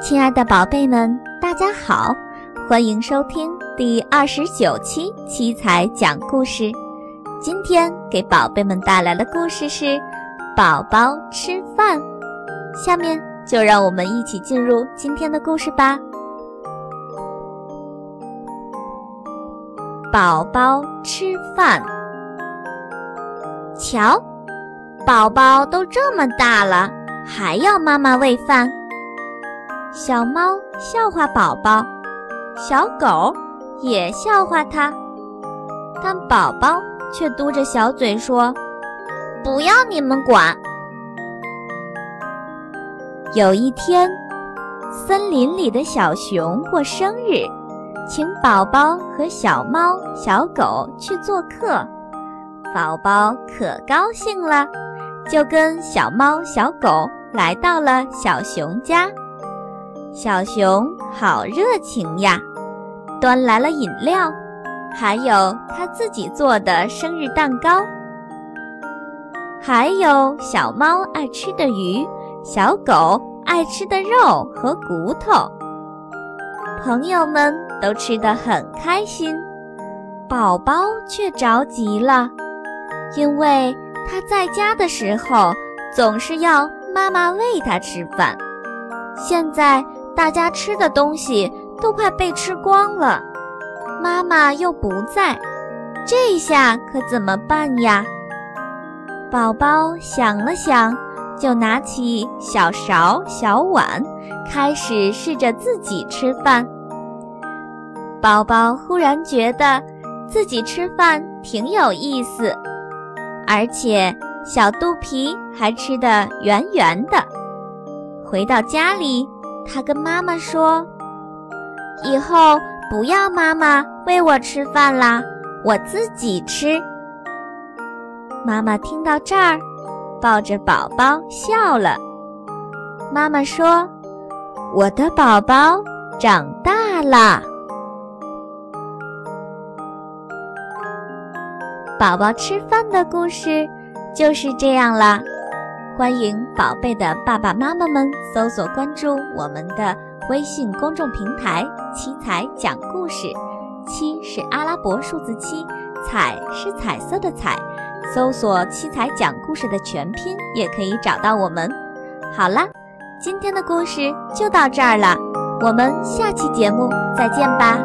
亲爱的宝贝们，大家好，欢迎收听第二十九期七彩讲故事。今天给宝贝们带来的故事是《宝宝吃饭》。下面就让我们一起进入今天的故事吧。宝宝吃饭，瞧，宝宝都这么大了，还要妈妈喂饭。小猫笑话宝宝，小狗也笑话它，但宝宝却嘟着小嘴说：“不要你们管。”有一天，森林里的小熊过生日，请宝宝和小猫、小狗去做客，宝宝可高兴了，就跟小猫、小狗来到了小熊家。小熊好热情呀，端来了饮料，还有他自己做的生日蛋糕，还有小猫爱吃的鱼，小狗爱吃的肉和骨头。朋友们都吃得很开心，宝宝却着急了，因为他在家的时候总是要妈妈喂他吃饭，现在。大家吃的东西都快被吃光了，妈妈又不在，这下可怎么办呀？宝宝想了想，就拿起小勺、小碗，开始试着自己吃饭。宝宝忽然觉得自己吃饭挺有意思，而且小肚皮还吃得圆圆的。回到家里。他跟妈妈说：“以后不要妈妈喂我吃饭啦，我自己吃。”妈妈听到这儿，抱着宝宝笑了。妈妈说：“我的宝宝长大了。”宝宝吃饭的故事就是这样啦。欢迎宝贝的爸爸妈妈们搜索关注我们的微信公众平台“七彩讲故事”，七是阿拉伯数字七，彩是彩色的彩。搜索“七彩讲故事”的全拼也可以找到我们。好啦，今天的故事就到这儿了，我们下期节目再见吧。